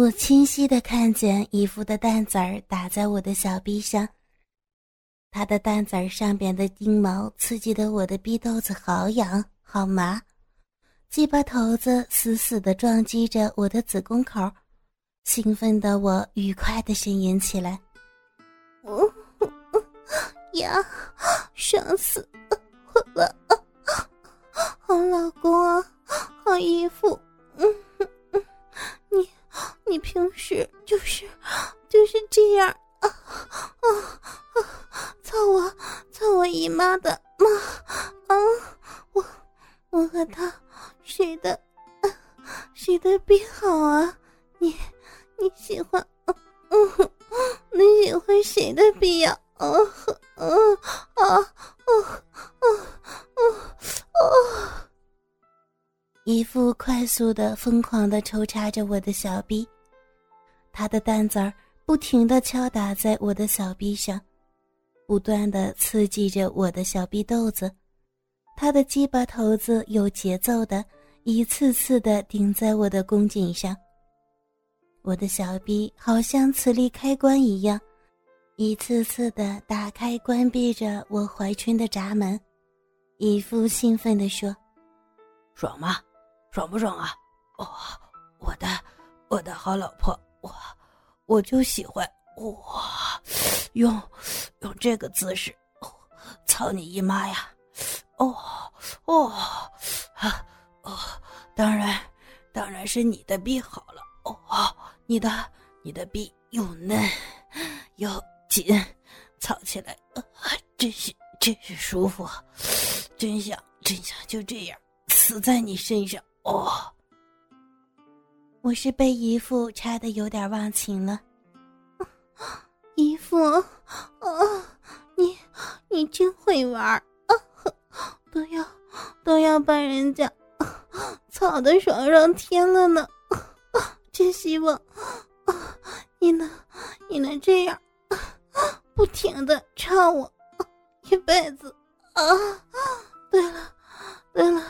我清晰的看见姨夫的蛋子儿打在我的小臂上，他的蛋子儿上边的钉毛刺激的我的逼豆子好痒好麻，鸡巴头子死死的撞击着我的子宫口，兴奋的我愉快的呻吟起来。呀，爽死我了！好老公啊，好姨夫，谁的病好啊？你你喜欢嗯你喜欢谁的病呀？啊啊啊啊啊啊！姨父快速的、疯狂的抽插着我的小臂，他的蛋子儿不停的敲打在我的小臂上，不断的刺激着我的小臂豆子。他的鸡巴头子有节奏的一次次的顶在我的宫颈上，我的小臂好像磁力开关一样。一次次的打开、关闭着我怀春的闸门，姨父兴奋地说：“爽吗？爽不爽啊？哦，我的，我的好老婆，我，我就喜欢哇，用，用这个姿势，操你姨妈呀！哦，哦，啊，哦，当然，当然是你的臂好了。哦，你的，你的臂又嫩，又……”紧，操起来，真是真是舒服，真想真想就这样死在你身上哦！我是被姨父插的有点忘情了，姨父，啊，你你真会玩啊，都要都要把人家操的爽上天了呢，真希望啊，你能你能这样。不停的唱我 一辈子啊！对了，对了，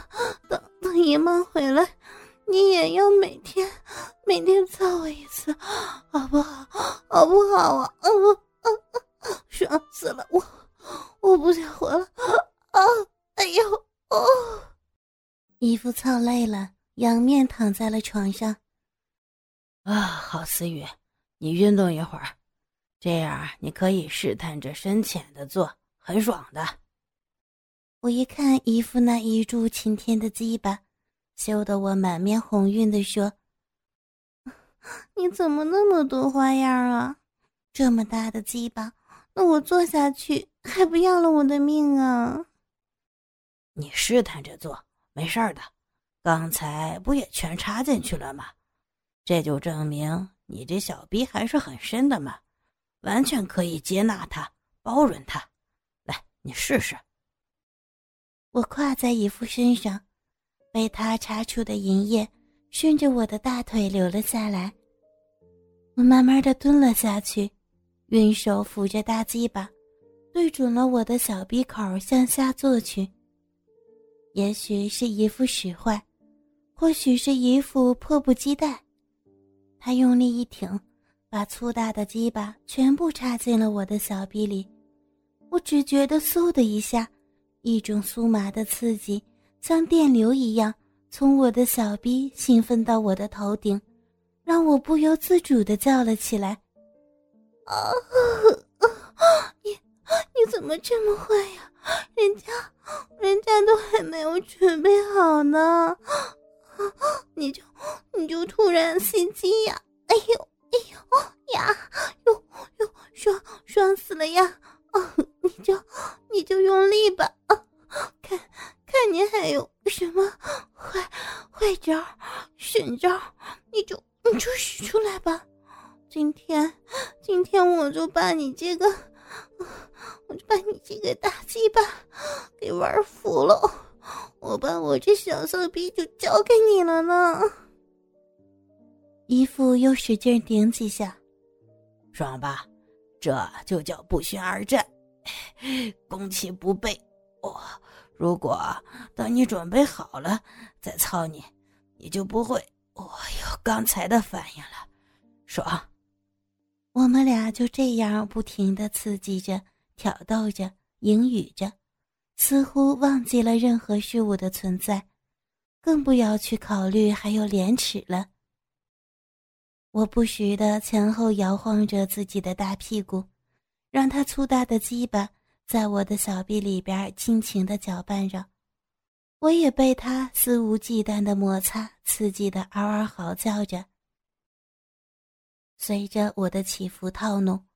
等等姨妈回来，你也要每天每天操我一次，好不好？好不好啊？嗯嗯啊，爽死了我！我不想活了啊！哎呦哦！姨夫操累了，仰面躺在了床上。啊，好思雨，你运动一会儿。这样你可以试探着深浅的做，很爽的。我一看姨父那一柱擎天的鸡巴，羞得我满面红晕的说：“ 你怎么那么多花样啊？这么大的鸡巴，那我坐下去还不要了我的命啊？”你试探着做，没事的。刚才不也全插进去了吗？这就证明你这小逼还是很深的嘛。完全可以接纳他，包容他。来，你试试。我跨在姨父身上，被他插出的银液顺着我的大腿流了下来。我慢慢的蹲了下去，用手扶着大鸡巴，对准了我的小鼻口向下坐去。也许是姨父使坏，或许是姨父迫不及待，他用力一挺。把粗大的鸡巴全部插进了我的小臂里，我只觉得嗖的一下，一种酥麻的刺激像电流一样从我的小臂兴奋到我的头顶，让我不由自主的叫了起来：“啊！你 你怎么这么坏呀？人家人家准备好呢，你就你就突然袭击呀？哎呦！”哎呦呀，哟哟，爽爽死了呀！啊，你就你就用力吧，啊，看看你还有什么坏坏招、神招，你就你就使出来吧。今天今天我就把你这个，我就把你这个大鸡巴给玩服了，我把我这小骚逼就交给你了呢。姨父又使劲顶几下，爽吧？这就叫不宣而战，攻其不备。哦，如果等你准备好了再操你，你就不会哦有刚才的反应了。爽。我们俩就这样不停的刺激着、挑逗着、淫语着，似乎忘记了任何事物的存在，更不要去考虑还有廉耻了。我不时的前后摇晃着自己的大屁股，让他粗大的鸡巴在我的小臂里边尽情的搅拌着，我也被他肆无忌惮的摩擦刺激的嗷嗷嚎叫着。随着我的起伏套弄，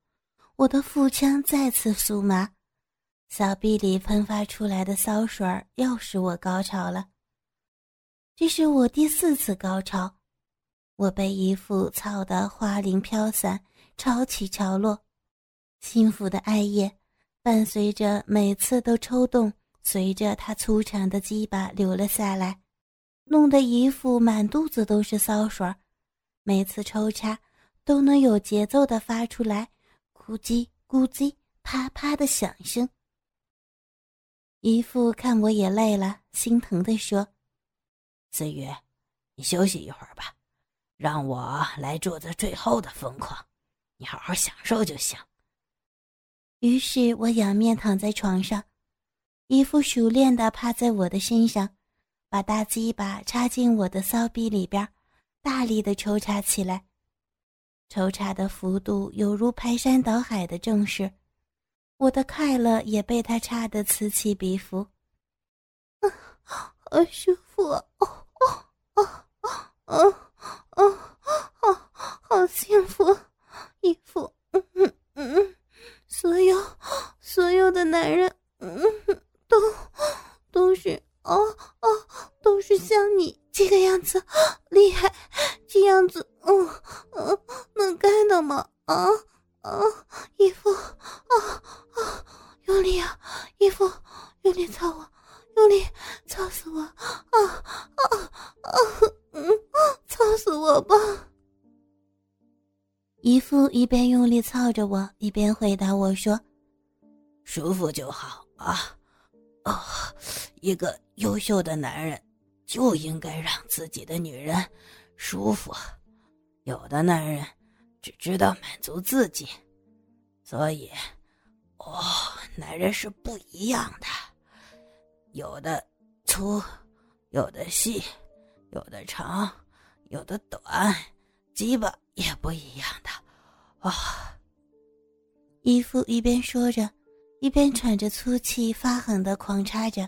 我的腹腔再次酥麻，小臂里喷发出来的骚水又使我高潮了。这是我第四次高潮，我被姨父操得花翎飘散，潮起潮落，幸福的艾叶伴随着每次都抽动，随着他粗长的鸡巴流了下来，弄得姨父满肚子都是骚水每次抽插。都能有节奏的发出来，咕叽咕叽、啪啪的响声。姨父看我也累了，心疼的说：“思雨，你休息一会儿吧，让我来做这最后的疯狂，你好好享受就行。”于是我仰面躺在床上，姨父熟练的趴在我的身上，把大鸡巴插进我的骚逼里边，大力的抽插起来。抽插的幅度犹如排山倒海的正势，我的快乐也被他插得此起彼伏。啊，好舒服！哦哦哦哦哦哦，好幸福！衣服，嗯嗯嗯，所有所有的男人，嗯，都都是哦哦，都是像你这个样子厉害，这样子，嗯嗯。能干的吗？啊啊！姨父，啊啊！用力啊！姨父，用力操我，用力操死我！啊啊啊！嗯，操死我吧！姨父一边用力操着我，一边回答我说：“舒服就好啊！啊，一个优秀的男人就应该让自己的女人舒服，有的男人。”只知道满足自己，所以，哦，男人是不一样的，有的粗，有的细，有的长，有的短，鸡巴也不一样的。啊！姨父一边说着，一边喘着粗气，发狠的狂插着，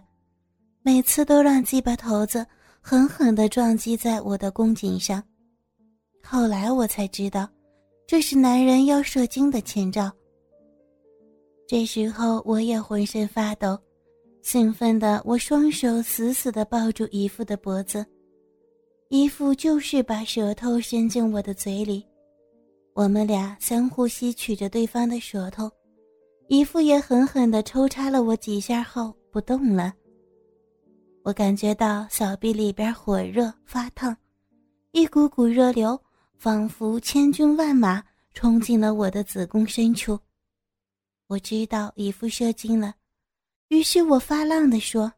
每次都让鸡巴头子狠狠的撞击在我的宫颈上。后来我才知道。这是男人要射精的前兆。这时候我也浑身发抖，兴奋的我双手死死的抱住姨父的脖子，姨父就是把舌头伸进我的嘴里，我们俩相互吸取着对方的舌头，姨父也狠狠的抽插了我几下后不动了。我感觉到小臂里边火热发烫，一股股热流。仿佛千军万马冲进了我的子宫深处，我知道姨父射精了，于是我发浪的说：“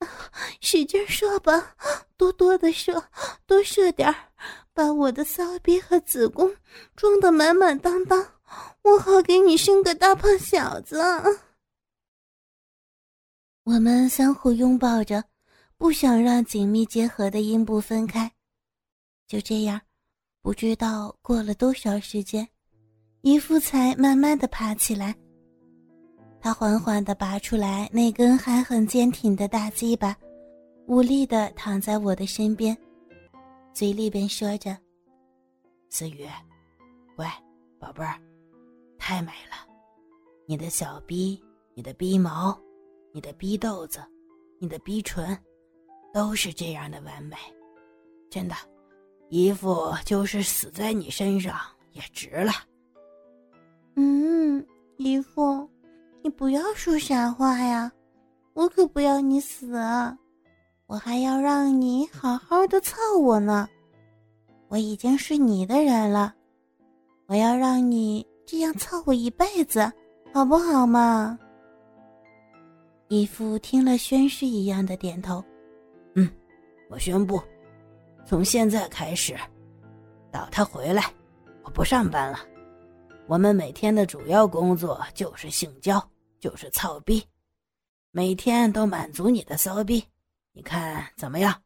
使劲射吧，多多的射，多射点儿，把我的骚逼和子宫装得满满当当，我好给你生个大胖小子。”我们相互拥抱着，不想让紧密结合的阴部分开，就这样。不知道过了多少时间，姨父才慢慢的爬起来。他缓缓的拔出来那根还很坚挺的大鸡巴，无力的躺在我的身边，嘴里边说着：“思雨，乖，宝贝儿，太美了，你的小逼，你的逼毛，你的逼豆子，你的逼唇，都是这样的完美，真的。”姨父就是死在你身上也值了。嗯，姨父，你不要说傻话呀，我可不要你死啊，我还要让你好好的操我呢。我已经是你的人了，我要让你这样操我一辈子，好不好嘛？姨父听了宣誓一样的点头。嗯，我宣布。从现在开始，等他回来，我不上班了。我们每天的主要工作就是性交，就是操逼，每天都满足你的骚逼，你看怎么样？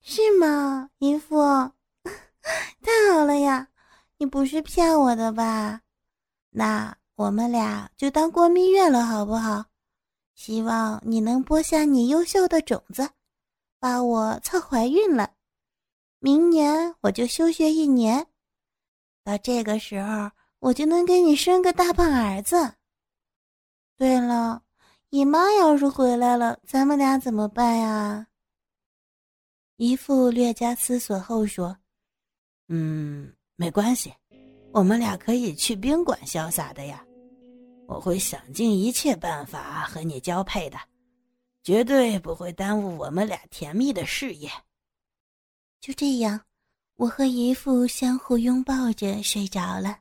是吗，姨父？太好了呀！你不是骗我的吧？那我们俩就当过蜜月了，好不好？希望你能播下你优秀的种子，把我操怀孕了。明年我就休学一年，到这个时候我就能给你生个大胖儿子。对了，姨妈要是回来了，咱们俩怎么办呀？姨父略加思索后说：“嗯，没关系，我们俩可以去宾馆潇洒的呀。”我会想尽一切办法和你交配的，绝对不会耽误我们俩甜蜜的事业。就这样，我和姨父相互拥抱着睡着了。